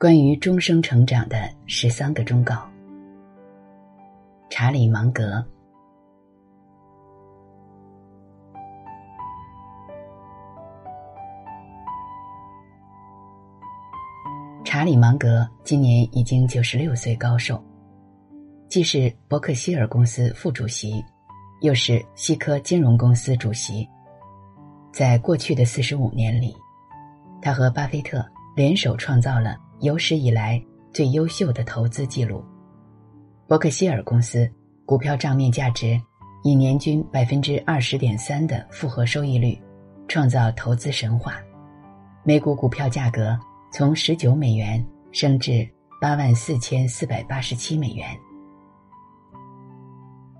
关于终生成长的十三个忠告。查理芒格。查理芒格今年已经九十六岁高寿，既是伯克希尔公司副主席，又是西科金融公司主席。在过去的四十五年里，他和巴菲特联手创造了。有史以来最优秀的投资记录，伯克希尔公司股票账面价值以年均百分之二十点三的复合收益率，创造投资神话。每股股票价格从十九美元升至八万四千四百八十七美元。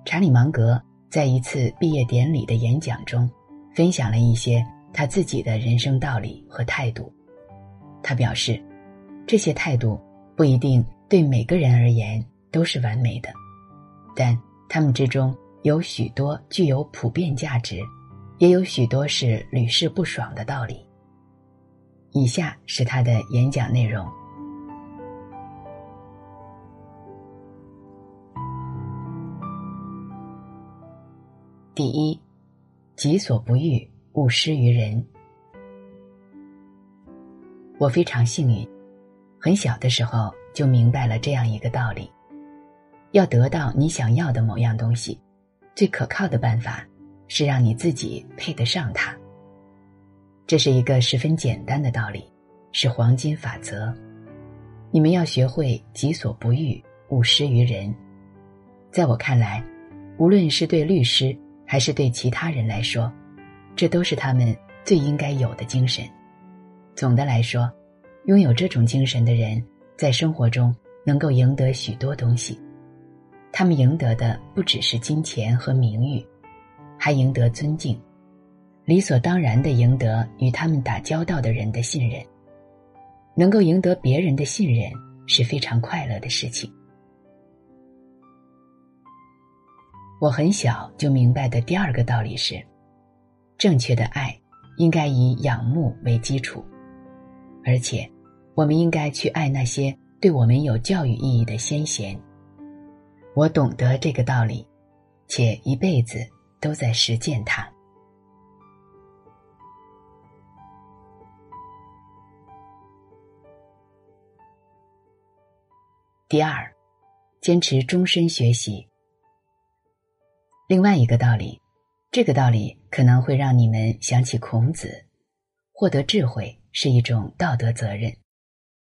查理芒格在一次毕业典礼的演讲中，分享了一些他自己的人生道理和态度。他表示。这些态度不一定对每个人而言都是完美的，但他们之中有许多具有普遍价值，也有许多是屡试不爽的道理。以下是他的演讲内容：第一，己所不欲，勿施于人。我非常幸运。很小的时候就明白了这样一个道理：要得到你想要的某样东西，最可靠的办法是让你自己配得上它。这是一个十分简单的道理，是黄金法则。你们要学会己所不欲，勿施于人。在我看来，无论是对律师还是对其他人来说，这都是他们最应该有的精神。总的来说。拥有这种精神的人，在生活中能够赢得许多东西。他们赢得的不只是金钱和名誉，还赢得尊敬，理所当然的赢得与他们打交道的人的信任。能够赢得别人的信任是非常快乐的事情。我很小就明白的第二个道理是：正确的爱应该以仰慕为基础。而且，我们应该去爱那些对我们有教育意义的先贤。我懂得这个道理，且一辈子都在实践它。第二，坚持终身学习。另外一个道理，这个道理可能会让你们想起孔子，获得智慧。是一种道德责任，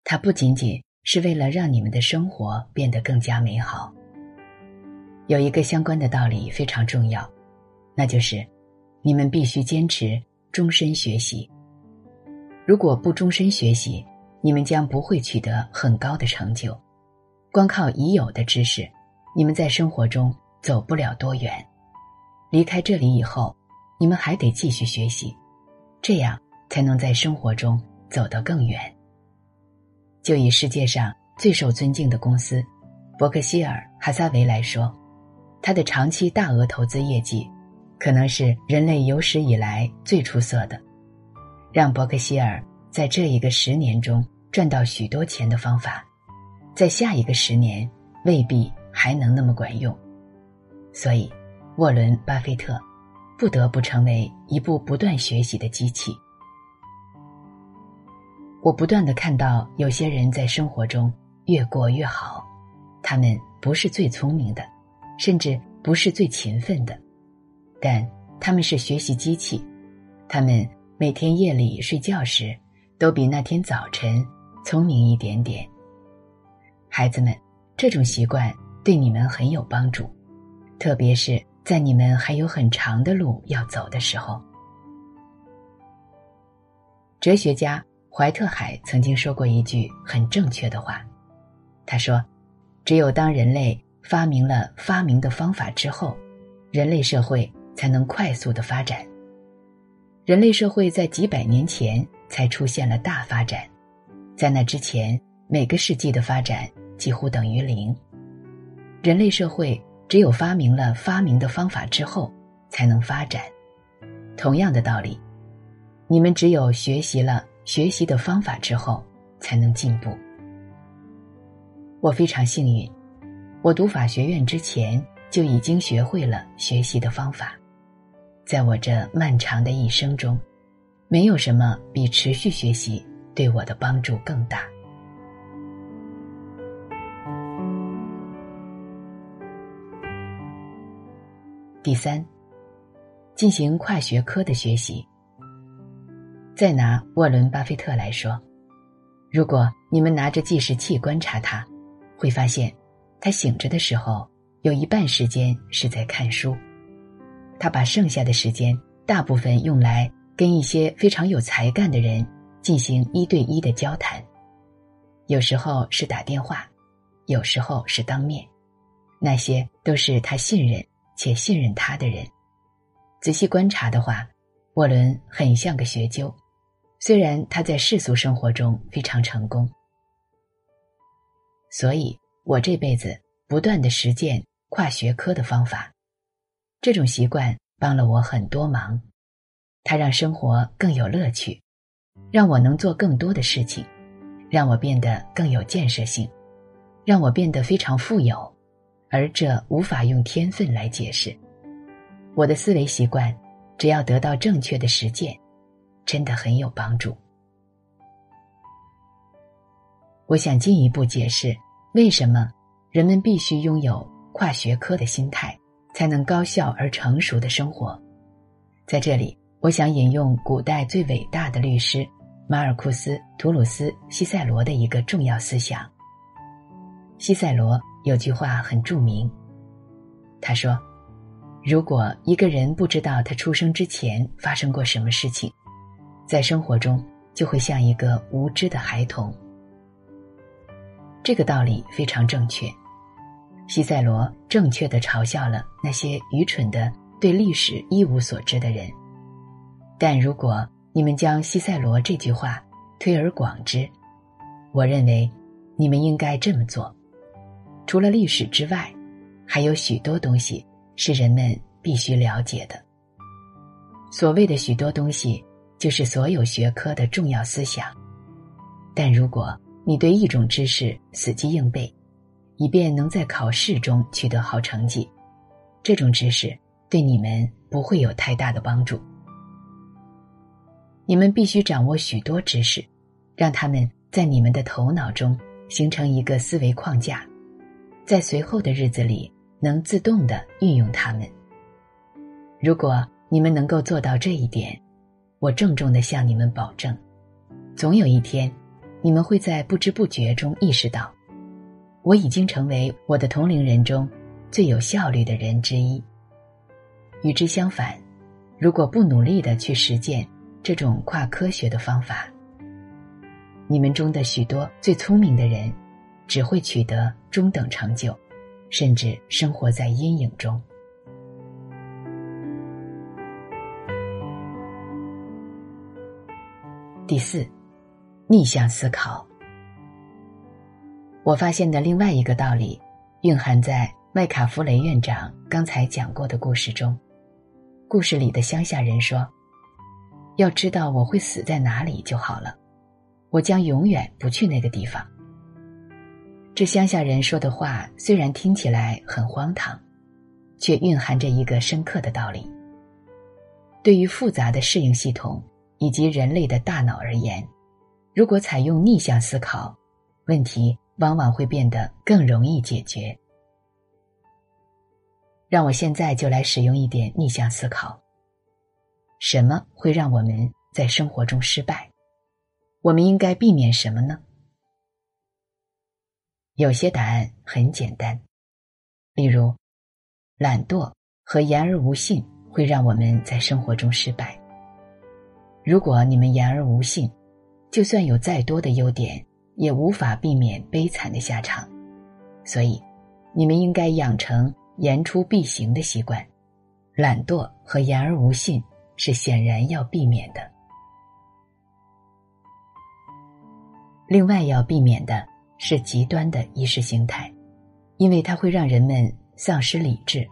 它不仅仅是为了让你们的生活变得更加美好。有一个相关的道理非常重要，那就是你们必须坚持终身学习。如果不终身学习，你们将不会取得很高的成就。光靠已有的知识，你们在生活中走不了多远。离开这里以后，你们还得继续学习，这样。才能在生活中走得更远。就以世界上最受尊敬的公司伯克希尔哈撒韦来说，他的长期大额投资业绩可能是人类有史以来最出色的。让伯克希尔在这一个十年中赚到许多钱的方法，在下一个十年未必还能那么管用。所以，沃伦·巴菲特不得不成为一部不断学习的机器。我不断的看到有些人在生活中越过越好，他们不是最聪明的，甚至不是最勤奋的，但他们是学习机器，他们每天夜里睡觉时都比那天早晨聪明一点点。孩子们，这种习惯对你们很有帮助，特别是在你们还有很长的路要走的时候。哲学家。怀特海曾经说过一句很正确的话，他说：“只有当人类发明了发明的方法之后，人类社会才能快速的发展。人类社会在几百年前才出现了大发展，在那之前，每个世纪的发展几乎等于零。人类社会只有发明了发明的方法之后，才能发展。同样的道理，你们只有学习了。”学习的方法之后，才能进步。我非常幸运，我读法学院之前就已经学会了学习的方法。在我这漫长的一生中，没有什么比持续学习对我的帮助更大。第三，进行跨学科的学习。再拿沃伦·巴菲特来说，如果你们拿着计时器观察他，会发现，他醒着的时候有一半时间是在看书，他把剩下的时间大部分用来跟一些非常有才干的人进行一对一的交谈，有时候是打电话，有时候是当面，那些都是他信任。且信任他的人，仔细观察的话，沃伦很像个学究。虽然他在世俗生活中非常成功，所以我这辈子不断的实践跨学科的方法，这种习惯帮了我很多忙。它让生活更有乐趣，让我能做更多的事情，让我变得更有建设性，让我变得非常富有。而这无法用天分来解释。我的思维习惯，只要得到正确的实践，真的很有帮助。我想进一步解释，为什么人们必须拥有跨学科的心态，才能高效而成熟的生活。在这里，我想引用古代最伟大的律师马尔库斯·图鲁斯·西塞罗的一个重要思想。西塞罗。有句话很著名，他说：“如果一个人不知道他出生之前发生过什么事情，在生活中就会像一个无知的孩童。”这个道理非常正确。西塞罗正确的嘲笑了那些愚蠢的对历史一无所知的人。但如果你们将西塞罗这句话推而广之，我认为你们应该这么做。除了历史之外，还有许多东西是人们必须了解的。所谓的许多东西，就是所有学科的重要思想。但如果你对一种知识死记硬背，以便能在考试中取得好成绩，这种知识对你们不会有太大的帮助。你们必须掌握许多知识，让他们在你们的头脑中形成一个思维框架。在随后的日子里，能自动的运用它们。如果你们能够做到这一点，我郑重的向你们保证，总有一天，你们会在不知不觉中意识到，我已经成为我的同龄人中最有效率的人之一。与之相反，如果不努力的去实践这种跨科学的方法，你们中的许多最聪明的人。只会取得中等成就，甚至生活在阴影中。第四，逆向思考。我发现的另外一个道理，蕴含在麦卡弗雷院长刚才讲过的故事中。故事里的乡下人说：“要知道我会死在哪里就好了，我将永远不去那个地方。”这乡下人说的话虽然听起来很荒唐，却蕴含着一个深刻的道理。对于复杂的适应系统以及人类的大脑而言，如果采用逆向思考，问题往往会变得更容易解决。让我现在就来使用一点逆向思考。什么会让我们在生活中失败？我们应该避免什么呢？有些答案很简单，例如，懒惰和言而无信会让我们在生活中失败。如果你们言而无信，就算有再多的优点，也无法避免悲惨的下场。所以，你们应该养成言出必行的习惯。懒惰和言而无信是显然要避免的。另外要避免的。是极端的意识形态，因为它会让人们丧失理智。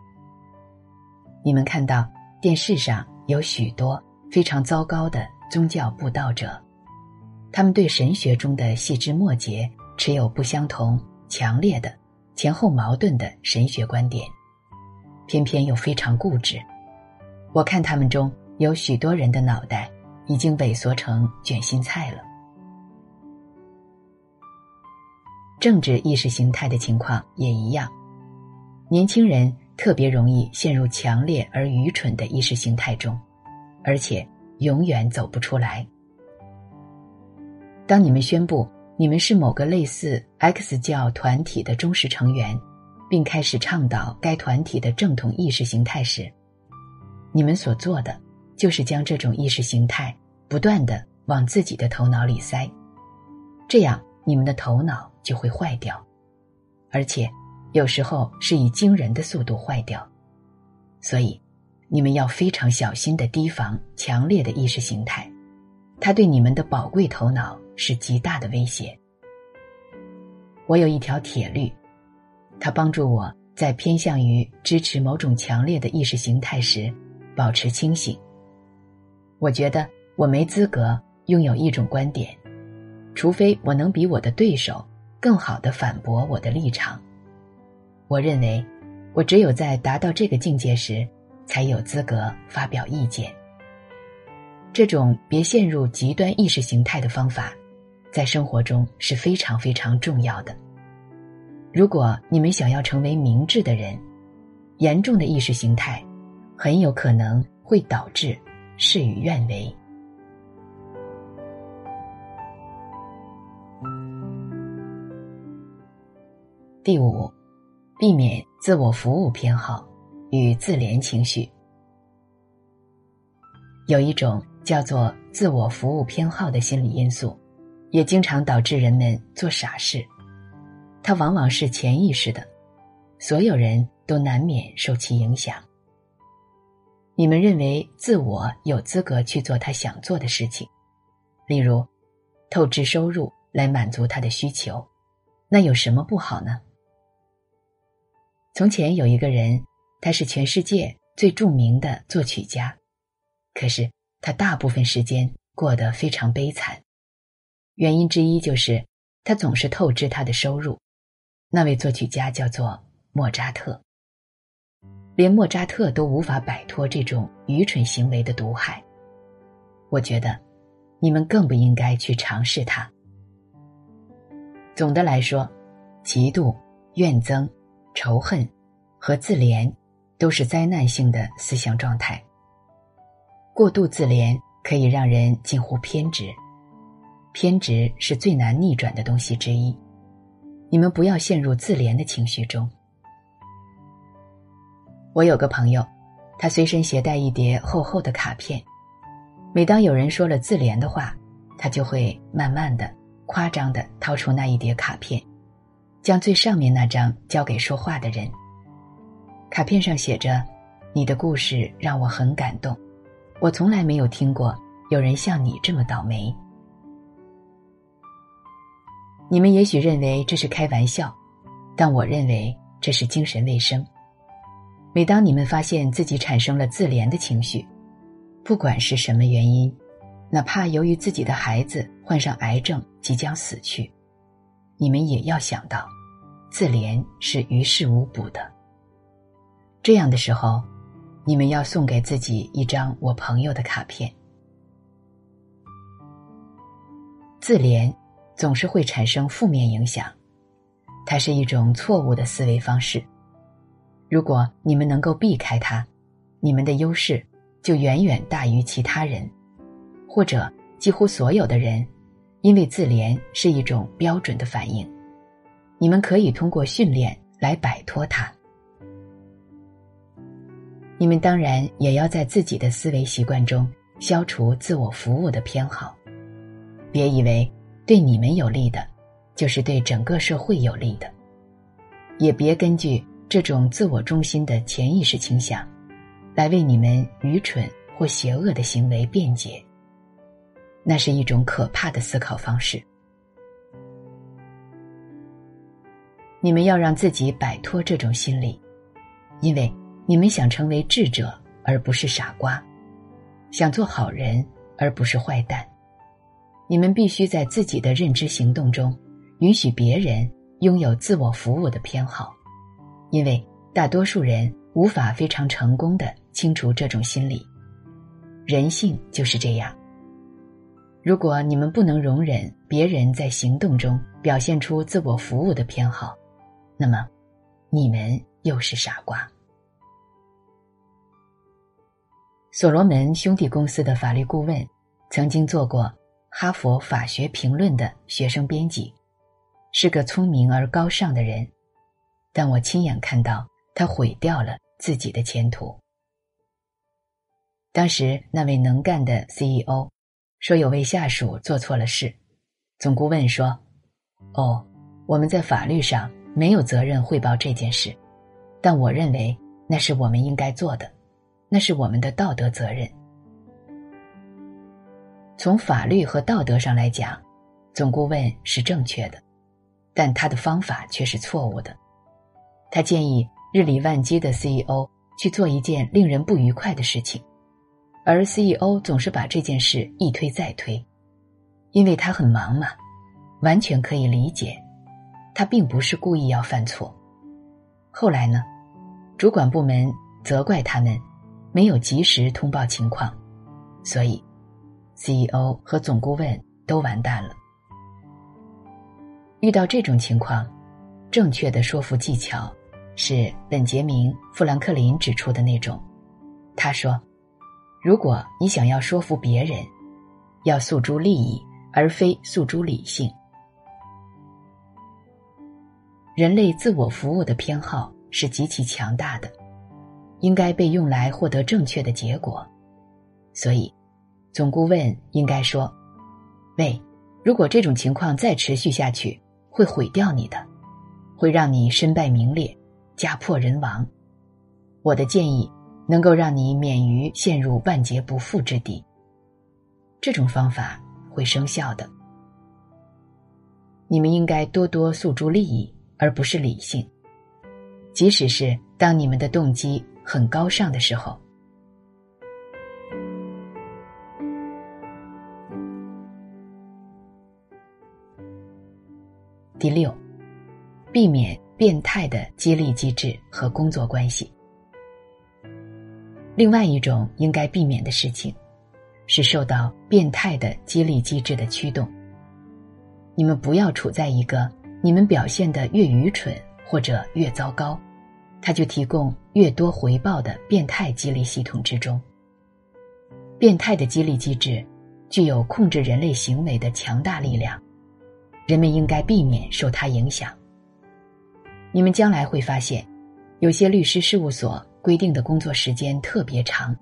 你们看到电视上有许多非常糟糕的宗教布道者，他们对神学中的细枝末节持有不相同强烈的、前后矛盾的神学观点，偏偏又非常固执。我看他们中有许多人的脑袋已经萎缩成卷心菜了。政治意识形态的情况也一样，年轻人特别容易陷入强烈而愚蠢的意识形态中，而且永远走不出来。当你们宣布你们是某个类似 X 教团体的忠实成员，并开始倡导该团体的正统意识形态时，你们所做的就是将这种意识形态不断的往自己的头脑里塞，这样你们的头脑就会坏掉，而且有时候是以惊人的速度坏掉。所以，你们要非常小心的提防强烈的意识形态，它对你们的宝贵头脑是极大的威胁。我有一条铁律，它帮助我在偏向于支持某种强烈的意识形态时。保持清醒。我觉得我没资格拥有一种观点，除非我能比我的对手更好的反驳我的立场。我认为，我只有在达到这个境界时，才有资格发表意见。这种别陷入极端意识形态的方法，在生活中是非常非常重要的。如果你们想要成为明智的人，严重的意识形态。很有可能会导致事与愿违。第五，避免自我服务偏好与自怜情绪。有一种叫做自我服务偏好的心理因素，也经常导致人们做傻事。它往往是潜意识的，所有人都难免受其影响。你们认为自我有资格去做他想做的事情，例如透支收入来满足他的需求，那有什么不好呢？从前有一个人，他是全世界最著名的作曲家，可是他大部分时间过得非常悲惨，原因之一就是他总是透支他的收入。那位作曲家叫做莫扎特。连莫扎特都无法摆脱这种愚蠢行为的毒害，我觉得，你们更不应该去尝试它。总的来说，嫉妒、怨憎、仇恨和自怜都是灾难性的思想状态。过度自怜可以让人近乎偏执，偏执是最难逆转的东西之一。你们不要陷入自怜的情绪中。我有个朋友，他随身携带一叠厚厚的卡片，每当有人说了自怜的话，他就会慢慢的、夸张的掏出那一叠卡片，将最上面那张交给说话的人。卡片上写着：“你的故事让我很感动，我从来没有听过有人像你这么倒霉。”你们也许认为这是开玩笑，但我认为这是精神卫生。每当你们发现自己产生了自怜的情绪，不管是什么原因，哪怕由于自己的孩子患上癌症即将死去，你们也要想到，自怜是于事无补的。这样的时候，你们要送给自己一张我朋友的卡片。自怜总是会产生负面影响，它是一种错误的思维方式。如果你们能够避开它，你们的优势就远远大于其他人，或者几乎所有的人，因为自怜是一种标准的反应。你们可以通过训练来摆脱它。你们当然也要在自己的思维习惯中消除自我服务的偏好。别以为对你们有利的，就是对整个社会有利的，也别根据。这种自我中心的潜意识倾向，来为你们愚蠢或邪恶的行为辩解。那是一种可怕的思考方式。你们要让自己摆脱这种心理，因为你们想成为智者而不是傻瓜，想做好人而不是坏蛋。你们必须在自己的认知行动中，允许别人拥有自我服务的偏好，因为大多数人无法非常成功的清除这种心理。人性就是这样。如果你们不能容忍别人在行动中表现出自我服务的偏好，那么你们又是傻瓜。所罗门兄弟公司的法律顾问，曾经做过《哈佛法学评论》的学生编辑，是个聪明而高尚的人，但我亲眼看到他毁掉了自己的前途。当时那位能干的 CEO。说有位下属做错了事，总顾问说：“哦，我们在法律上没有责任汇报这件事，但我认为那是我们应该做的，那是我们的道德责任。从法律和道德上来讲，总顾问是正确的，但他的方法却是错误的。他建议日理万机的 CEO 去做一件令人不愉快的事情。”而 CEO 总是把这件事一推再推，因为他很忙嘛，完全可以理解。他并不是故意要犯错。后来呢，主管部门责怪他们没有及时通报情况，所以 CEO 和总顾问都完蛋了。遇到这种情况，正确的说服技巧是本杰明·富兰克林指出的那种。他说。如果你想要说服别人，要诉诸利益而非诉诸理性。人类自我服务的偏好是极其强大的，应该被用来获得正确的结果。所以，总顾问应该说：“喂，如果这种情况再持续下去，会毁掉你的，会让你身败名裂、家破人亡。”我的建议。能够让你免于陷入万劫不复之地。这种方法会生效的。你们应该多多诉诸利益，而不是理性。即使是当你们的动机很高尚的时候。第六，避免变态的激励机制和工作关系。另外一种应该避免的事情，是受到变态的激励机制的驱动。你们不要处在一个你们表现的越愚蠢或者越糟糕，他就提供越多回报的变态激励系统之中。变态的激励机制具有控制人类行为的强大力量，人们应该避免受它影响。你们将来会发现，有些律师事务所。规定的工作时间特别长，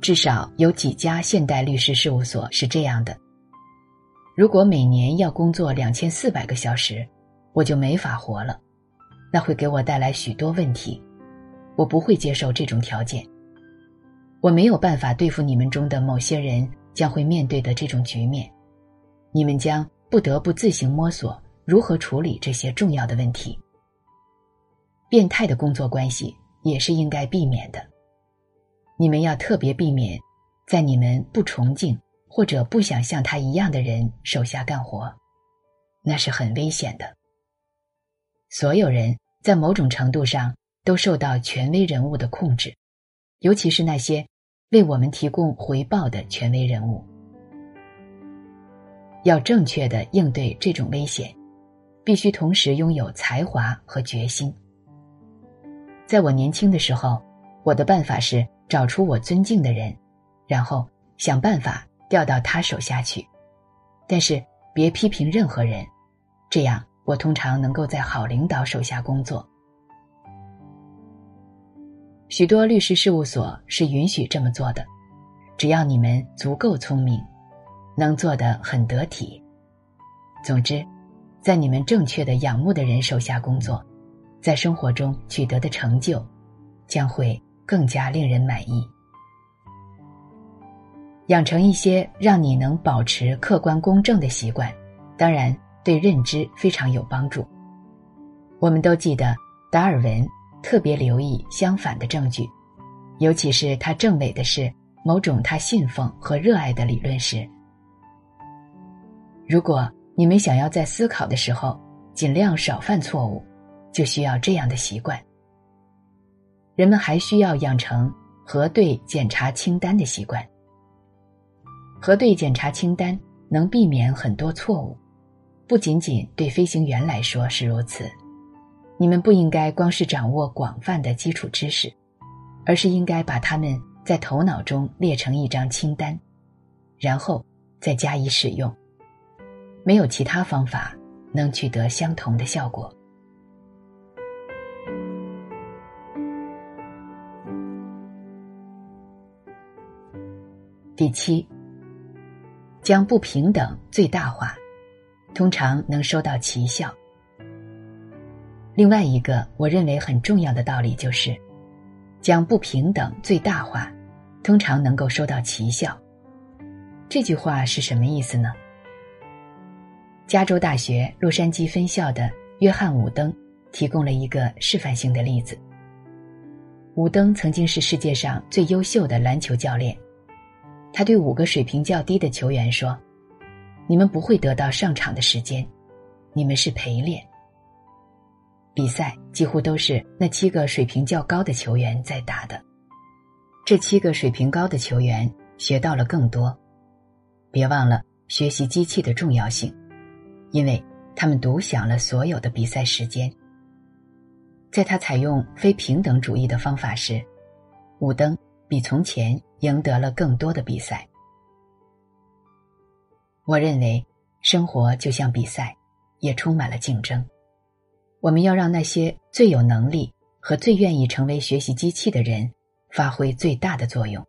至少有几家现代律师事务所是这样的。如果每年要工作两千四百个小时，我就没法活了，那会给我带来许多问题。我不会接受这种条件。我没有办法对付你们中的某些人将会面对的这种局面。你们将不得不自行摸索如何处理这些重要的问题。变态的工作关系。也是应该避免的。你们要特别避免，在你们不崇敬或者不想像他一样的人手下干活，那是很危险的。所有人在某种程度上都受到权威人物的控制，尤其是那些为我们提供回报的权威人物。要正确的应对这种危险，必须同时拥有才华和决心。在我年轻的时候，我的办法是找出我尊敬的人，然后想办法调到他手下去。但是别批评任何人，这样我通常能够在好领导手下工作。许多律师事务所是允许这么做的，只要你们足够聪明，能做得很得体。总之，在你们正确的仰慕的人手下工作。在生活中取得的成就，将会更加令人满意。养成一些让你能保持客观公正的习惯，当然对认知非常有帮助。我们都记得达尔文特别留意相反的证据，尤其是他证伪的是某种他信奉和热爱的理论时。如果你们想要在思考的时候，尽量少犯错误，就需要这样的习惯。人们还需要养成核对检查清单的习惯。核对检查清单能避免很多错误，不仅仅对飞行员来说是如此。你们不应该光是掌握广泛的基础知识，而是应该把它们在头脑中列成一张清单，然后再加以使用。没有其他方法能取得相同的效果。第七，将不平等最大化，通常能收到奇效。另外一个我认为很重要的道理就是，将不平等最大化，通常能够收到奇效。这句话是什么意思呢？加州大学洛杉矶分校的约翰·伍登提供了一个示范性的例子。伍登曾经是世界上最优秀的篮球教练，他对五个水平较低的球员说：“你们不会得到上场的时间，你们是陪练。”比赛几乎都是那七个水平较高的球员在打的，这七个水平高的球员学到了更多。别忘了学习机器的重要性，因为他们独享了所有的比赛时间。在他采用非平等主义的方法时，伍登比从前赢得了更多的比赛。我认为生活就像比赛，也充满了竞争。我们要让那些最有能力和最愿意成为学习机器的人发挥最大的作用。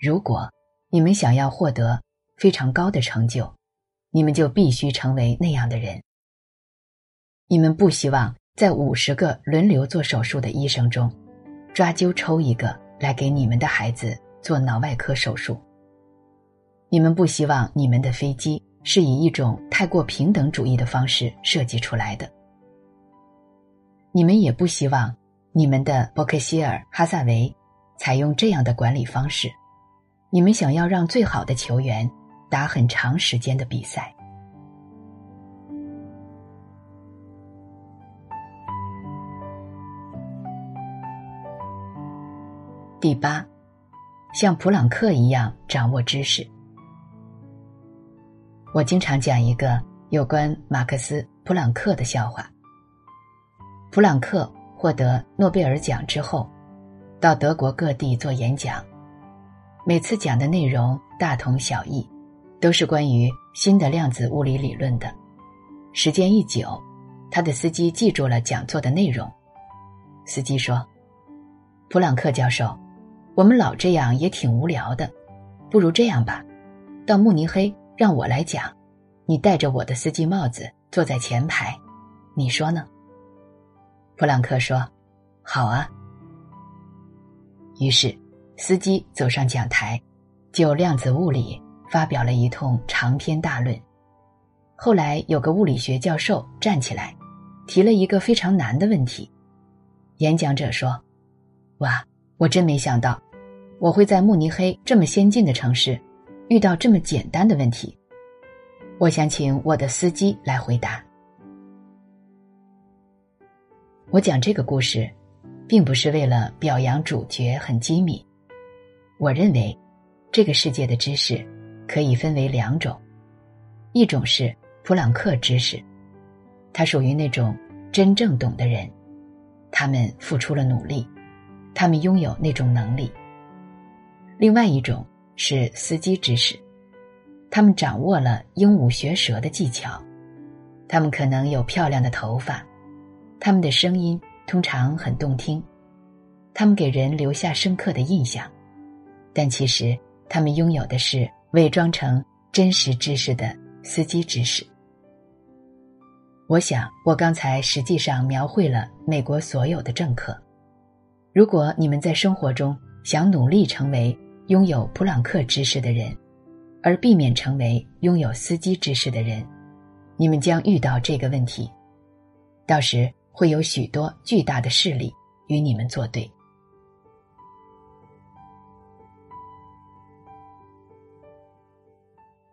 如果你们想要获得非常高的成就，你们就必须成为那样的人。你们不希望在五十个轮流做手术的医生中，抓阄抽一个来给你们的孩子做脑外科手术。你们不希望你们的飞机是以一种太过平等主义的方式设计出来的。你们也不希望你们的伯克希尔·哈萨维采用这样的管理方式。你们想要让最好的球员打很长时间的比赛。第八，像普朗克一样掌握知识。我经常讲一个有关马克思·普朗克的笑话。普朗克获得诺贝尔奖之后，到德国各地做演讲，每次讲的内容大同小异，都是关于新的量子物理理论的。时间一久，他的司机记住了讲座的内容。司机说：“普朗克教授，我们老这样也挺无聊的，不如这样吧，到慕尼黑让我来讲，你戴着我的司机帽子坐在前排，你说呢？”普朗克说：“好啊。”于是，司机走上讲台，就量子物理发表了一通长篇大论。后来，有个物理学教授站起来，提了一个非常难的问题。演讲者说：“哇，我真没想到，我会在慕尼黑这么先进的城市，遇到这么简单的问题。我想请我的司机来回答。”我讲这个故事，并不是为了表扬主角很机敏。我认为，这个世界的知识可以分为两种，一种是普朗克知识，它属于那种真正懂的人，他们付出了努力，他们拥有那种能力；另外一种是司机知识，他们掌握了鹦鹉学舌的技巧，他们可能有漂亮的头发。他们的声音通常很动听，他们给人留下深刻的印象，但其实他们拥有的是伪装成真实知识的司机知识。我想，我刚才实际上描绘了美国所有的政客。如果你们在生活中想努力成为拥有普朗克知识的人，而避免成为拥有司机知识的人，你们将遇到这个问题。到时。会有许多巨大的势力与你们作对。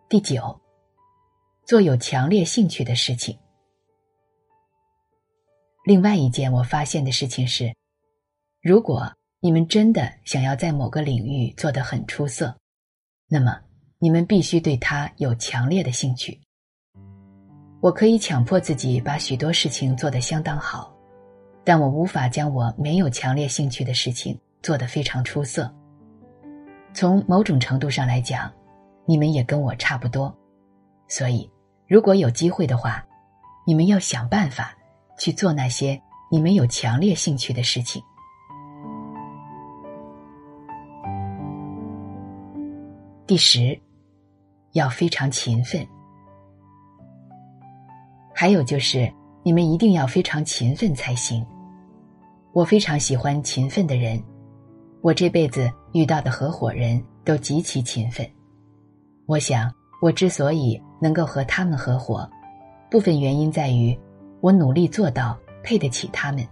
第九，做有强烈兴趣的事情。另外一件我发现的事情是，如果你们真的想要在某个领域做得很出色，那么你们必须对它有强烈的兴趣。我可以强迫自己把许多事情做得相当好，但我无法将我没有强烈兴趣的事情做得非常出色。从某种程度上来讲，你们也跟我差不多，所以如果有机会的话，你们要想办法去做那些你们有强烈兴趣的事情。第十，要非常勤奋。还有就是，你们一定要非常勤奋才行。我非常喜欢勤奋的人。我这辈子遇到的合伙人都极其勤奋，我想我之所以能够和他们合伙，部分原因在于我努力做到配得起他们，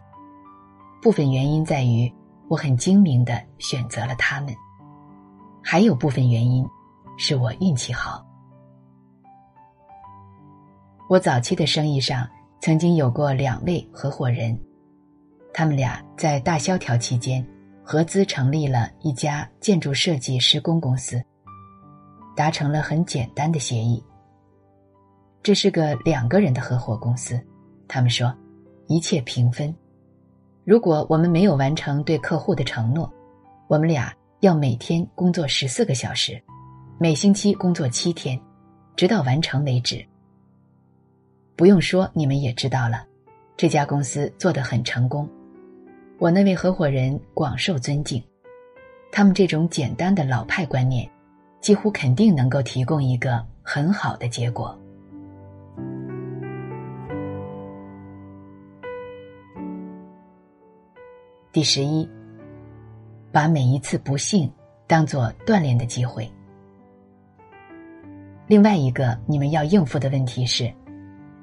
部分原因在于我很精明的选择了他们，还有部分原因是我运气好。我早期的生意上曾经有过两位合伙人，他们俩在大萧条期间。合资成立了一家建筑设计施工公司，达成了很简单的协议。这是个两个人的合伙公司，他们说一切平分。如果我们没有完成对客户的承诺，我们俩要每天工作十四个小时，每星期工作七天，直到完成为止。不用说，你们也知道了，这家公司做得很成功。我那位合伙人广受尊敬，他们这种简单的老派观念，几乎肯定能够提供一个很好的结果。第十一，把每一次不幸当做锻炼的机会。另外一个你们要应付的问题是，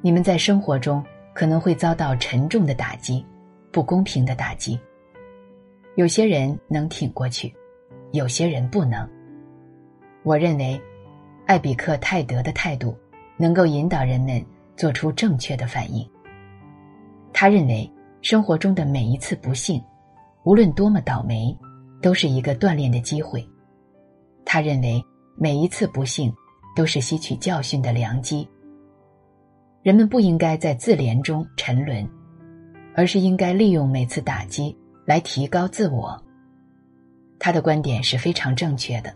你们在生活中可能会遭到沉重的打击。不公平的打击，有些人能挺过去，有些人不能。我认为，艾比克泰德的态度能够引导人们做出正确的反应。他认为，生活中的每一次不幸，无论多么倒霉，都是一个锻炼的机会。他认为，每一次不幸都是吸取教训的良机。人们不应该在自怜中沉沦。而是应该利用每次打击来提高自我。他的观点是非常正确的，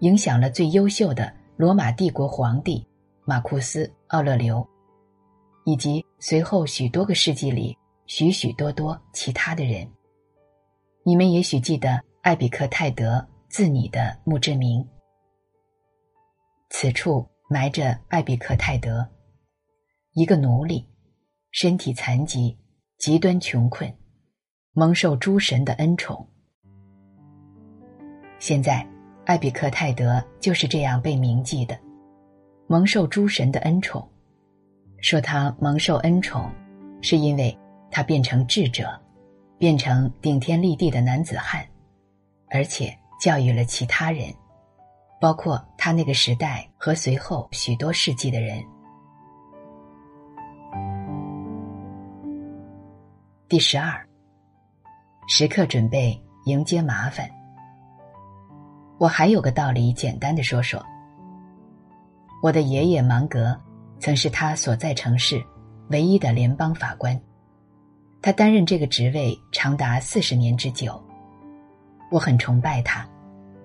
影响了最优秀的罗马帝国皇帝马库斯·奥勒留，以及随后许多个世纪里许许多多其他的人。你们也许记得艾比克泰德自拟的墓志铭：“此处埋着艾比克泰德，一个奴隶，身体残疾。”极端穷困，蒙受诸神的恩宠。现在，艾比克泰德就是这样被铭记的，蒙受诸神的恩宠。说他蒙受恩宠，是因为他变成智者，变成顶天立地的男子汉，而且教育了其他人，包括他那个时代和随后许多世纪的人。第十二，时刻准备迎接麻烦。我还有个道理，简单的说说。我的爷爷芒格曾是他所在城市唯一的联邦法官，他担任这个职位长达四十年之久。我很崇拜他，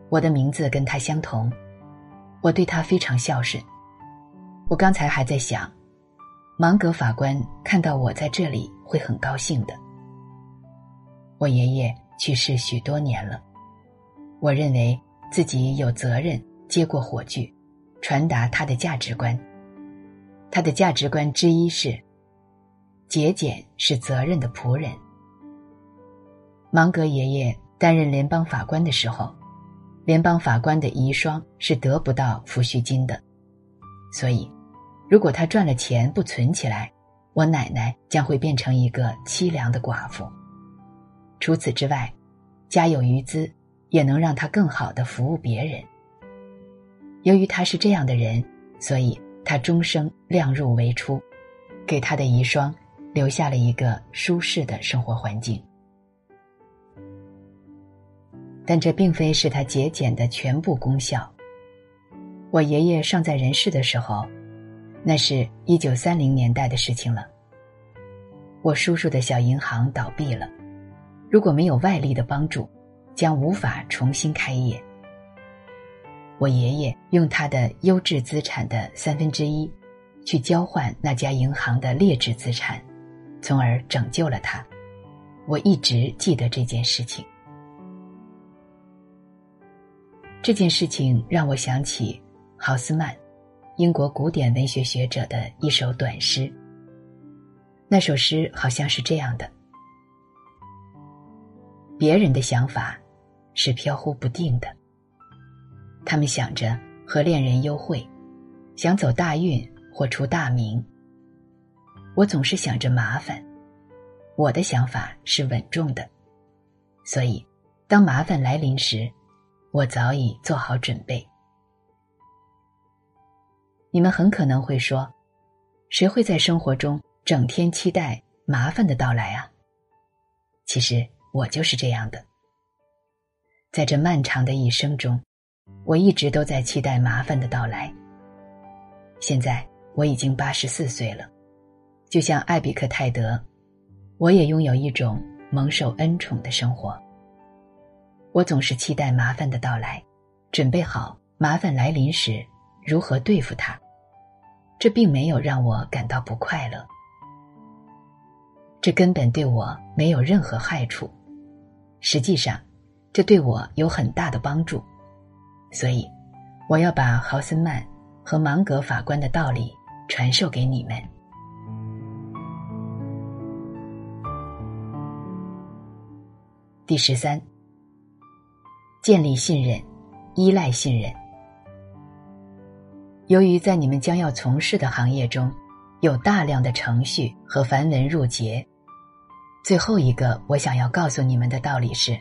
我的名字跟他相同，我对他非常孝顺。我刚才还在想。芒格法官看到我在这里会很高兴的。我爷爷去世许多年了，我认为自己有责任接过火炬，传达他的价值观。他的价值观之一是：节俭是责任的仆人。芒格爷爷担任联邦法官的时候，联邦法官的遗孀是得不到抚恤金的，所以。如果他赚了钱不存起来，我奶奶将会变成一个凄凉的寡妇。除此之外，家有余资也能让他更好的服务别人。由于他是这样的人，所以他终生量入为出，给他的遗孀留下了一个舒适的生活环境。但这并非是他节俭的全部功效。我爷爷尚在人世的时候，那是一九三零年代的事情了。我叔叔的小银行倒闭了，如果没有外力的帮助，将无法重新开业。我爷爷用他的优质资产的三分之一，去交换那家银行的劣质资产，从而拯救了他。我一直记得这件事情。这件事情让我想起豪斯曼，英国古典文学学者的一首短诗。那首诗好像是这样的：别人的想法是飘忽不定的，他们想着和恋人幽会，想走大运或出大名。我总是想着麻烦，我的想法是稳重的，所以当麻烦来临时，我早已做好准备。你们很可能会说，谁会在生活中？整天期待麻烦的到来啊！其实我就是这样的。在这漫长的一生中，我一直都在期待麻烦的到来。现在我已经八十四岁了，就像艾比克泰德，我也拥有一种蒙受恩宠的生活。我总是期待麻烦的到来，准备好麻烦来临时如何对付它。这并没有让我感到不快乐。这根本对我没有任何害处，实际上，这对我有很大的帮助，所以，我要把豪森曼和芒格法官的道理传授给你们。第十三，建立信任，依赖信任。由于在你们将要从事的行业中，有大量的程序和繁文缛节。最后一个我想要告诉你们的道理是：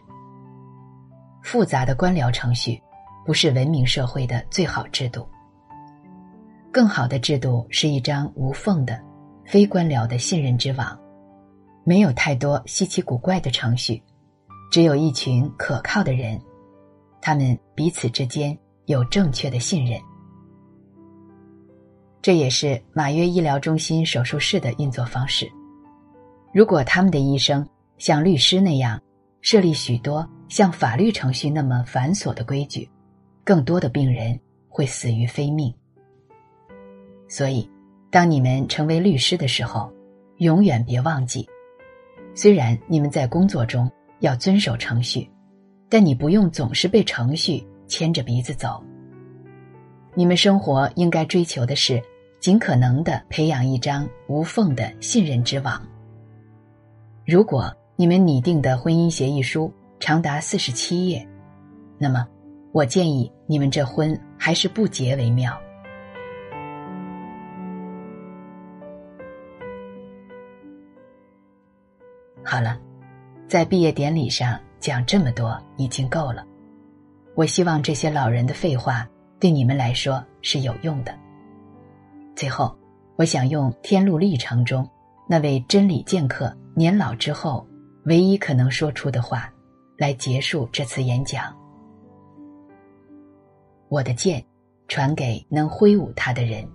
复杂的官僚程序不是文明社会的最好制度。更好的制度是一张无缝的、非官僚的信任之网，没有太多稀奇古怪的程序，只有一群可靠的人，他们彼此之间有正确的信任。这也是马约医疗中心手术室的运作方式。如果他们的医生像律师那样设立许多像法律程序那么繁琐的规矩，更多的病人会死于非命。所以，当你们成为律师的时候，永远别忘记，虽然你们在工作中要遵守程序，但你不用总是被程序牵着鼻子走。你们生活应该追求的是尽可能的培养一张无缝的信任之网。如果你们拟定的婚姻协议书长达四十七页，那么我建议你们这婚还是不结为妙。好了，在毕业典礼上讲这么多已经够了。我希望这些老人的废话对你们来说是有用的。最后，我想用《天路历程》中那位真理剑客。年老之后，唯一可能说出的话，来结束这次演讲。我的剑，传给能挥舞它的人。